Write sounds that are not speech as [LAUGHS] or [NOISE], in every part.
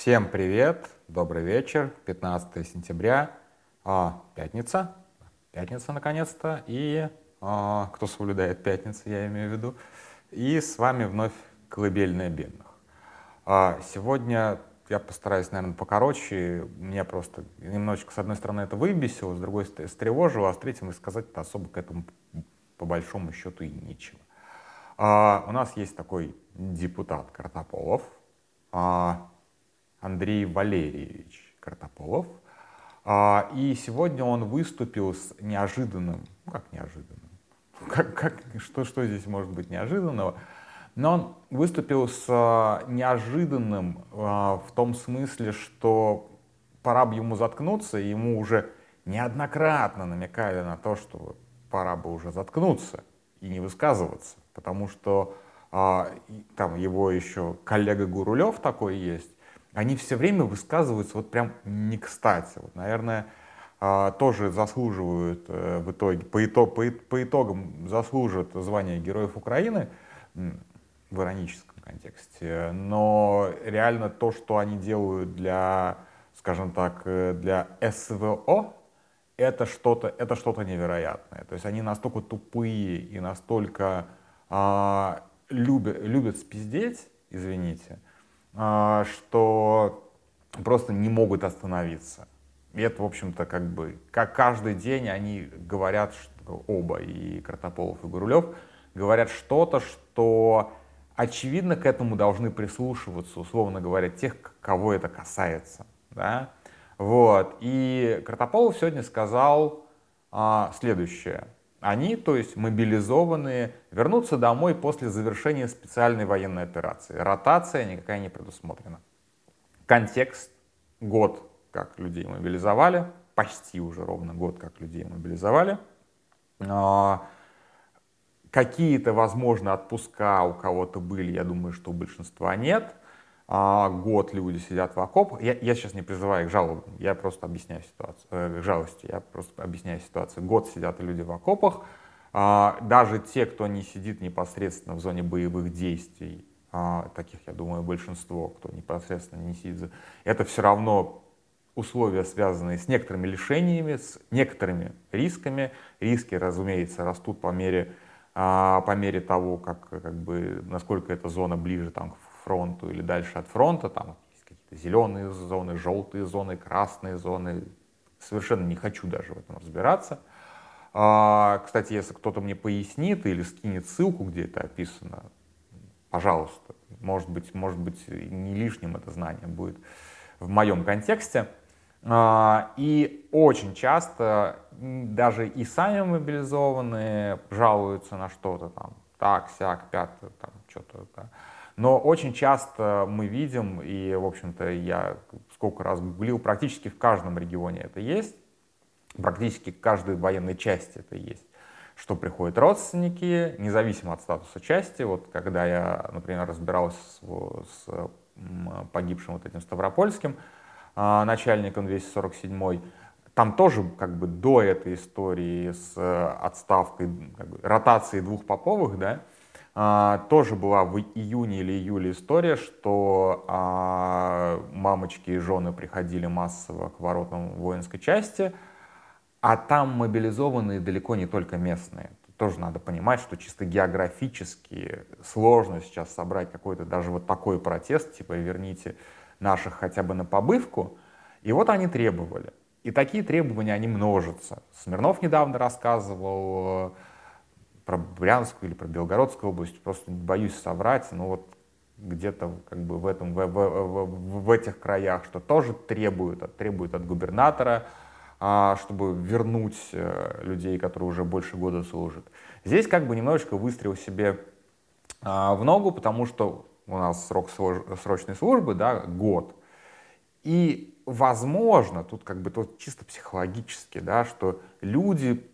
Всем привет, добрый вечер, 15 сентября, а, пятница, пятница наконец-то, и а, кто соблюдает пятницу, я имею в виду, и с вами вновь колыбельная бедных. А, сегодня я постараюсь, наверное, покороче, меня просто немножечко, с одной стороны, это выбесило, с другой стороны, встревожило, а с третьим сказать-то особо к этому по большому счету и нечего. А, у нас есть такой депутат Картополов, а, Андрей Валерьевич Картополов. А, и сегодня он выступил с неожиданным, ну как неожиданным, [LAUGHS] как, как, что, что здесь может быть неожиданного, но он выступил с а, неожиданным а, в том смысле, что пора бы ему заткнуться, и ему уже неоднократно намекали на то, что пора бы уже заткнуться и не высказываться, потому что там его еще коллега Гурулев такой есть, они все время высказываются вот прям не кстати. Вот, наверное, а, тоже заслуживают э, в итоге, по, итог, по, по итогам заслужат звание Героев Украины в ироническом контексте. Но реально то, что они делают для, скажем так, э, для СВО, это что-то это что-то невероятное. То есть они настолько тупые и настолько а, любят, любят спиздеть, извините, что просто не могут остановиться. И это, в общем-то, как бы, как каждый день они говорят, что оба, и Картополов, и Гурулев, говорят что-то, что очевидно к этому должны прислушиваться, условно говоря, тех, кого это касается. Да? Вот. И Картополов сегодня сказал а, следующее. Они, то есть мобилизованные, вернутся домой после завершения специальной военной операции. Ротация никакая не предусмотрена. Контекст — год, как людей мобилизовали, почти уже ровно год, как людей мобилизовали. А, какие-то, возможно, отпуска у кого-то были, я думаю, что у большинства нет а, год люди сидят в окопах. Я, я сейчас не призываю их жалобам, я просто объясняю ситуацию, э, жалости, я просто объясняю ситуацию. Год сидят люди в окопах. А, даже те, кто не сидит непосредственно в зоне боевых действий, а, таких, я думаю, большинство, кто непосредственно не сидит, это все равно условия, связанные с некоторыми лишениями, с некоторыми рисками. Риски, разумеется, растут по мере, а, по мере того, как, как бы, насколько эта зона ближе там, к фронту или дальше от фронта, там есть какие-то зеленые зоны, желтые зоны, красные зоны. Совершенно не хочу даже в этом разбираться. А, кстати, если кто-то мне пояснит или скинет ссылку, где это описано, пожалуйста, может быть, может быть, не лишним это знание будет в моем контексте. А, и очень часто даже и сами мобилизованные жалуются на что-то там, так, сяк, пятое, там, что-то, да. Но очень часто мы видим, и, в общем-то, я сколько раз гуглил, практически в каждом регионе это есть, практически в каждой военной части это есть, что приходят родственники, независимо от статуса части. Вот когда я, например, разбирался с, с погибшим вот этим Ставропольским а, начальником 247 там тоже как бы до этой истории с отставкой, как бы, ротацией двух поповых, да, а, тоже была в июне или июле история, что а, мамочки и жены приходили массово к воротам воинской части, а там мобилизованные далеко не только местные. тоже надо понимать, что чисто географически сложно сейчас собрать какой-то даже вот такой протест, типа верните наших хотя бы на побывку. И вот они требовали. И такие требования, они множатся. Смирнов недавно рассказывал, про Брянскую или про Белгородскую область, просто боюсь соврать, но вот где-то как бы в, этом, в, в, в, в этих краях, что тоже требует, требует от губернатора, а, чтобы вернуть э, людей, которые уже больше года служат. Здесь как бы немножечко выстрел себе а, в ногу, потому что у нас срок срочной службы, да, год. И возможно, тут как бы тут чисто психологически, да, что люди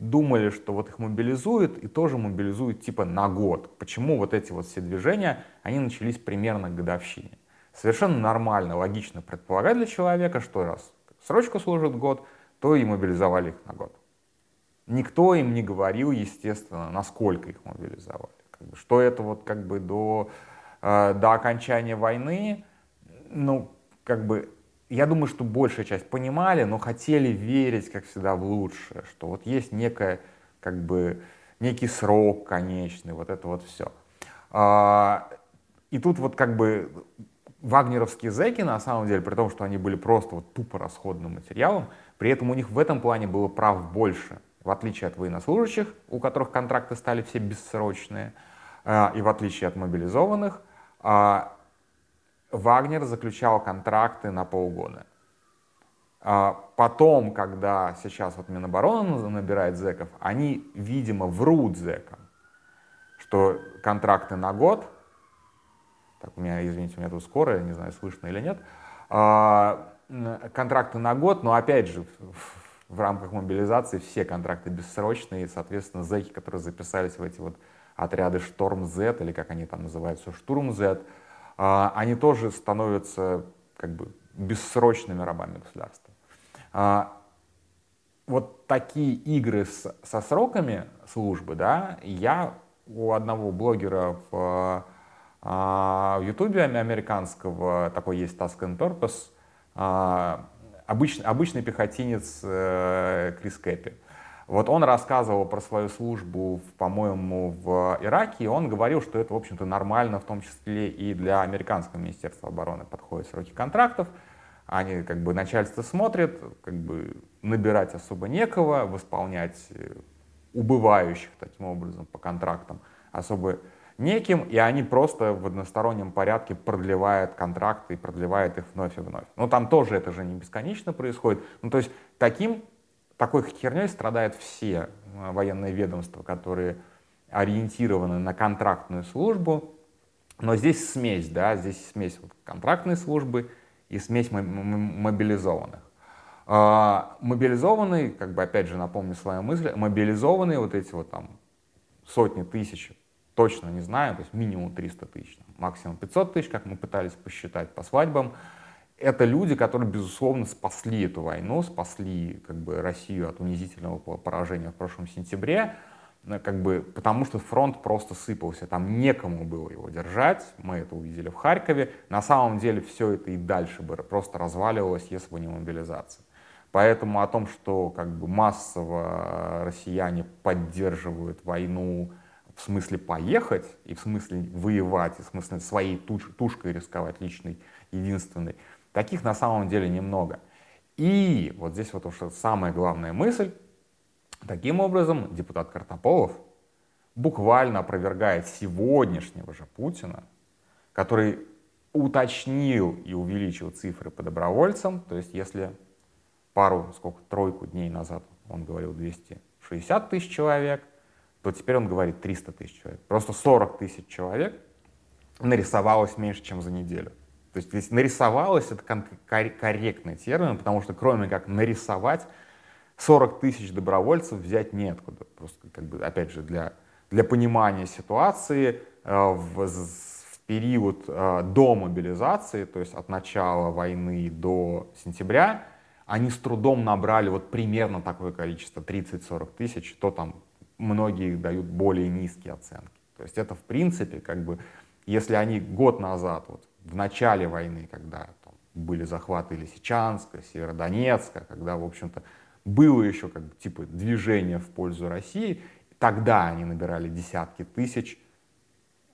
думали, что вот их мобилизуют и тоже мобилизуют типа на год. Почему вот эти вот все движения, они начались примерно к годовщине. Совершенно нормально, логично предполагать для человека, что раз срочка служит год, то и мобилизовали их на год. Никто им не говорил, естественно, насколько их мобилизовали. Как бы, что это вот как бы до, э, до окончания войны, ну, как бы, я думаю, что большая часть понимали, но хотели верить, как всегда, в лучшее, что вот есть некая, как бы, некий срок конечный, вот это вот все. А, и тут вот как бы вагнеровские зэки, на самом деле, при том, что они были просто вот тупо расходным материалом, при этом у них в этом плане было прав больше, в отличие от военнослужащих, у которых контракты стали все бессрочные, а, и в отличие от мобилизованных, а, Вагнер заключал контракты на полгода. А потом, когда сейчас вот Минобороны набирает зэков, они, видимо, врут зэкам, что контракты на год, так, у меня, извините, у меня тут скоро, не знаю, слышно или нет, а, контракты на год, но опять же, в, рамках мобилизации все контракты бессрочные, и, соответственно, зэки, которые записались в эти вот отряды Шторм Z, или как они там называются, Штурм Z, они тоже становятся как бы бессрочными рабами государства. А, вот такие игры с, со сроками службы, да, я у одного блогера в, а, Ютубе американского, такой есть Task and Purpose, обычный, обычный пехотинец э, Крис Кэппи. Вот он рассказывал про свою службу, по-моему, в Ираке, и он говорил, что это, в общем-то, нормально, в том числе и для американского министерства обороны подходят сроки контрактов. Они, как бы, начальство смотрит, как бы, набирать особо некого, восполнять э, убывающих таким образом по контрактам особо неким, и они просто в одностороннем порядке продлевают контракты и продлевают их вновь и вновь. Но там тоже это же не бесконечно происходит. Ну, то есть таким такой херней страдают все э, военные ведомства, которые ориентированы на контрактную службу. Но здесь смесь, да, здесь смесь контрактной службы и смесь мобилизованных. А, мобилизованные, как бы опять же напомню свою мысль, мобилизованные вот эти вот там сотни тысяч, точно не знаю, то есть минимум 300 тысяч, максимум 500 тысяч, как мы пытались посчитать по свадьбам, это люди, которые, безусловно, спасли эту войну, спасли как бы, Россию от унизительного поражения в прошлом сентябре, э, как бы, потому что фронт просто сыпался, там некому было его держать, мы это увидели в Харькове. На самом деле все это и дальше бы просто разваливалось, если бы не мобилизация. Поэтому о том, что как бы, массово россияне поддерживают войну в смысле поехать, и в смысле воевать, и в смысле своей туш, тушкой рисковать личной, единственной, Таких на самом деле немного. И вот здесь вот уж самая главная мысль. Таким образом, депутат Картополов буквально опровергает сегодняшнего же Путина, который уточнил и увеличил цифры по добровольцам. То есть если пару, сколько, тройку дней назад он говорил 260 тысяч человек, то теперь он говорит 300 тысяч человек. Просто 40 тысяч человек нарисовалось меньше, чем за неделю. То есть здесь нарисовалось, это корректный термин, потому что кроме как нарисовать, 40 тысяч добровольцев взять неоткуда. Просто, как бы, опять же, для, для понимания ситуации э, в, в период э, до мобилизации, то есть от начала войны до сентября, они с трудом набрали вот примерно такое количество, 30-40 тысяч, то там многие дают более низкие оценки. То есть это в принципе как бы, если они год назад вот, в начале войны, когда там, были захваты Лисичанска, Северодонецка, когда, в общем-то, было еще как бы, типа движение в пользу России, тогда они набирали десятки тысяч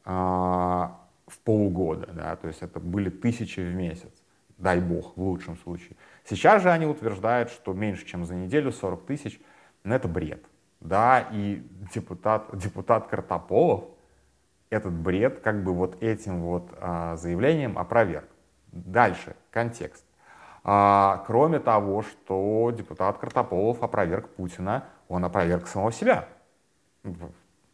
э, в полгода, да, то есть это были тысячи в месяц, дай бог, в лучшем случае. Сейчас же они утверждают, что меньше, чем за неделю 40 тысяч, ну это бред, да, и депутат, депутат Картополов, этот бред как бы вот этим вот а, заявлением опроверг. Дальше, контекст. А, кроме того, что депутат Картополов опроверг Путина, он опроверг самого себя.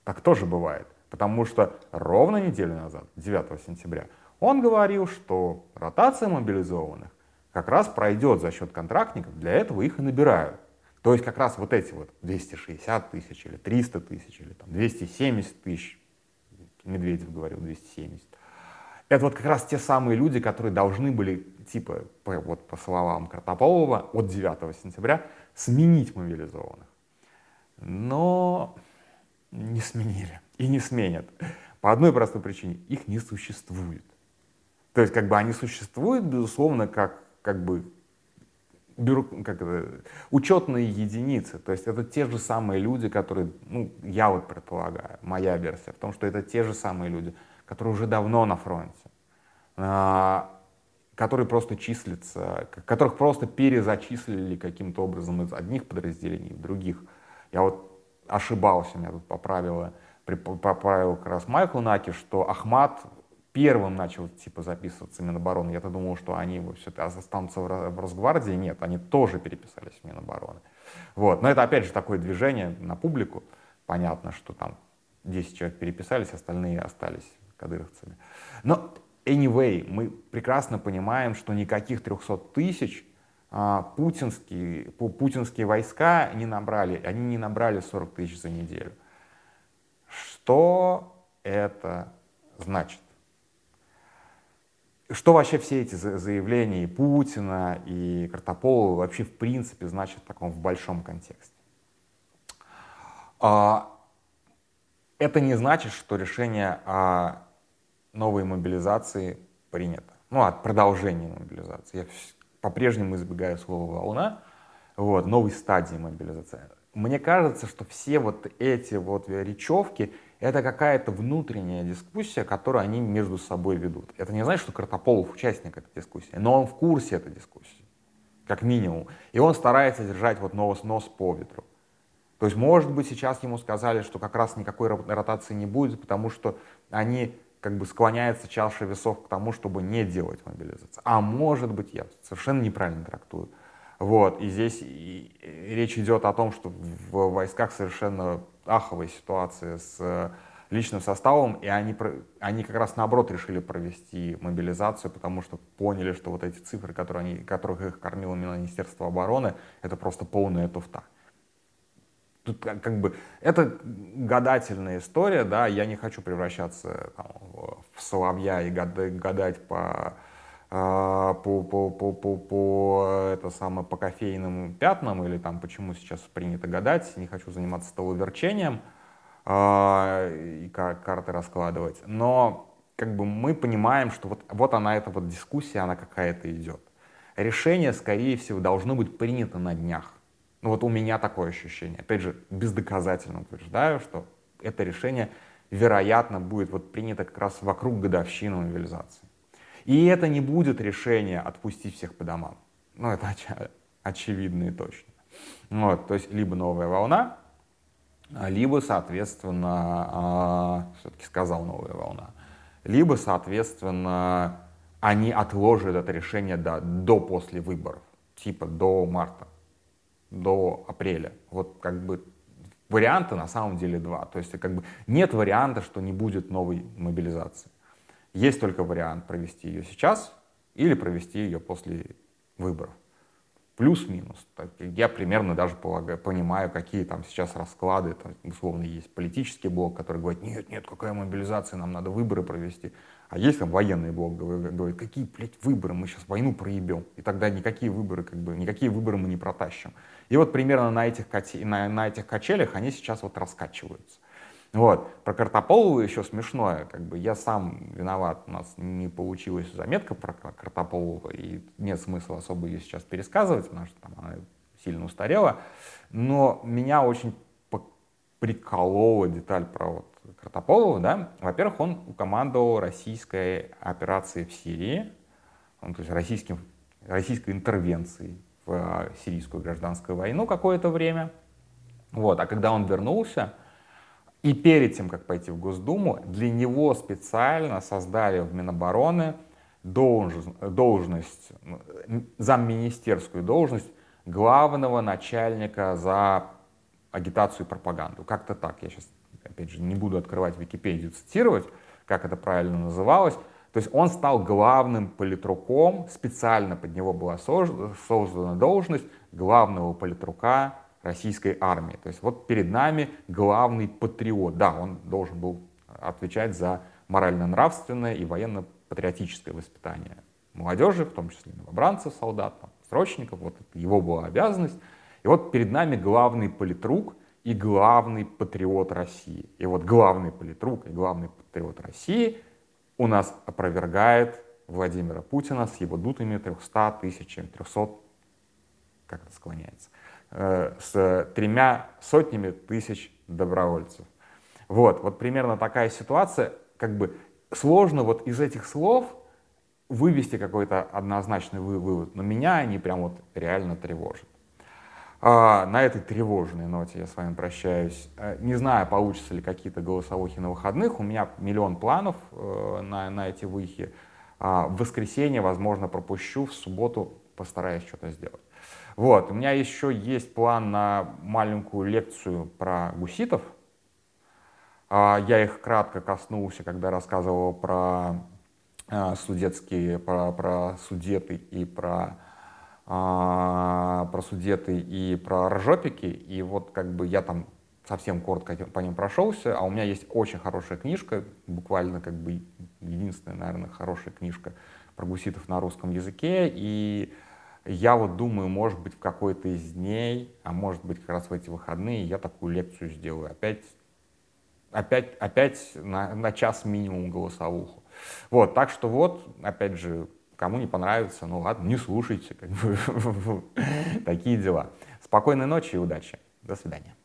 Так тоже бывает. Потому что ровно неделю назад, 9 сентября, он говорил, что ротация мобилизованных как раз пройдет за счет контрактников, для этого их и набирают. То есть как раз вот эти вот 260 тысяч или 300 тысяч или там 270 тысяч Медведев говорил 270. Это вот как раз те самые люди, которые должны были, типа, по, вот по словам Картополова, от 9 сентября сменить мобилизованных. Но не сменили и не сменят. По одной простой причине. Их не существует. То есть как бы они существуют, безусловно, как, как бы бюро, как это, учетные единицы. То есть это те же самые люди, которые, ну, я вот предполагаю, моя версия в том, что это те же самые люди, которые уже давно на фронте, а, которые просто числятся, которых просто перезачислили каким-то образом из одних подразделений в других. Я вот ошибался, меня тут поправила, поправил как раз Майкл Наки, что Ахмат первым начал типа записываться Минобороны. Я-то думал, что они все останутся в Росгвардии. Нет, они тоже переписались в Минобороны. Вот. Но это опять же такое движение на публику. Понятно, что там 10 человек переписались, остальные остались кадыровцами. Но anyway, мы прекрасно понимаем, что никаких 300 тысяч а, путинские, путинские войска не набрали, они не набрали 40 тысяч за неделю. Что это значит? Что вообще все эти заявления и Путина, и Картополова вообще в принципе значат в таком в большом контексте? А, это не значит, что решение о новой мобилизации принято. Ну, от продолжения мобилизации. Я по-прежнему избегаю слова «волна». Вот, новой стадии мобилизации. Мне кажется, что все вот эти вот речевки — это какая-то внутренняя дискуссия, которую они между собой ведут. Это не значит, что Картополов участник этой дискуссии, но он в курсе этой дискуссии, как минимум. И он старается держать вот нос, нос по ветру. То есть, может быть, сейчас ему сказали, что как раз никакой ротации не будет, потому что они как бы склоняется чаша весов к тому, чтобы не делать мобилизацию. А может быть, я совершенно неправильно трактую. Вот, и здесь речь идет о том, что в войсках совершенно аховая ситуация с личным составом, и они, они как раз наоборот решили провести мобилизацию, потому что поняли, что вот эти цифры, которые они, которых их кормило Министерство обороны, это просто полная туфта. Тут как, бы это гадательная история, да, я не хочу превращаться там, в соловья и гадать по, по, по, по, по, по, это самое, по кофейным пятнам или там почему сейчас принято гадать, не хочу заниматься столоверчением э, и карты раскладывать, но как бы мы понимаем, что вот, вот она, эта вот дискуссия, она какая-то идет. Решение, скорее всего, должно быть принято на днях. Ну вот у меня такое ощущение. Опять же, бездоказательно утверждаю, что это решение, вероятно, будет вот принято как раз вокруг годовщины мобилизации. И это не будет решение отпустить всех по домам. Ну, это оч- очевидно и точно. Вот, то есть либо новая волна, либо, соответственно, э, все-таки сказал новая волна, либо, соответственно, они отложат это решение до, до после выборов, типа до марта до апреля. Вот как бы варианты на самом деле два. То есть как бы нет варианта, что не будет новой мобилизации. Есть только вариант провести ее сейчас или провести ее после выборов. Плюс-минус. Я примерно даже полагаю, понимаю, какие там сейчас расклады. Там, условно, есть политический блок, который говорит, нет, нет, какая мобилизация, нам надо выборы провести. А есть там военный блок, говорит, какие, блядь, выборы, мы сейчас войну проебем. И тогда никакие выборы, как бы, никакие выборы мы не протащим. И вот примерно на этих, на, на этих качелях они сейчас вот раскачиваются. Вот. Про Картополову еще смешное, как бы я сам виноват, у нас не получилась заметка про Картополову, и нет смысла особо ее сейчас пересказывать, потому что там она сильно устарела, но меня очень приколола деталь про вот Картополова, да, во-первых, он командовал российской операцией в Сирии, он, то есть российским, российской интервенцией в а, сирийскую гражданскую войну какое-то время. Вот. А когда он вернулся, и перед тем, как пойти в Госдуму, для него специально создали в Минобороны должность, должность замминистерскую должность главного начальника за агитацию и пропаганду. Как-то так. Я сейчас, опять же, не буду открывать Википедию, цитировать, как это правильно называлось. То есть он стал главным политруком, специально под него была создана должность главного политрука российской армии. То есть вот перед нами главный патриот. Да, он должен был отвечать за морально-нравственное и военно-патриотическое воспитание молодежи, в том числе новобранцев, солдат, там, срочников. Вот это его была обязанность. И вот перед нами главный политрук и главный патриот России. И вот главный политрук и главный патриот России — у нас опровергает Владимира Путина с его дутыми 300 тысячами, 300, как это склоняется, с тремя сотнями тысяч добровольцев. Вот, вот примерно такая ситуация, как бы сложно вот из этих слов вывести какой-то однозначный вывод, но меня они прям вот реально тревожат. А, на этой тревожной ноте я с вами прощаюсь. Э, не знаю, получится ли какие-то голосовухи на выходных. У меня миллион планов э, на, на эти выхи. А, в воскресенье, возможно, пропущу, в субботу постараюсь что-то сделать. Вот, у меня еще есть план на маленькую лекцию про гуситов. А, я их кратко коснулся, когда рассказывал про э, судетские, про, про судеты и про а, про судеты и про ржопики, и вот как бы я там совсем коротко по ним прошелся, а у меня есть очень хорошая книжка, буквально как бы единственная, наверное, хорошая книжка про гуситов на русском языке, и я вот думаю, может быть, в какой-то из дней, а может быть, как раз в эти выходные я такую лекцию сделаю. Опять, опять, опять на, на час минимум голосовуху. Вот, так что вот, опять же, Кому не понравится, ну ладно, не слушайте. Как бы, [LAUGHS] такие дела. Спокойной ночи и удачи. До свидания.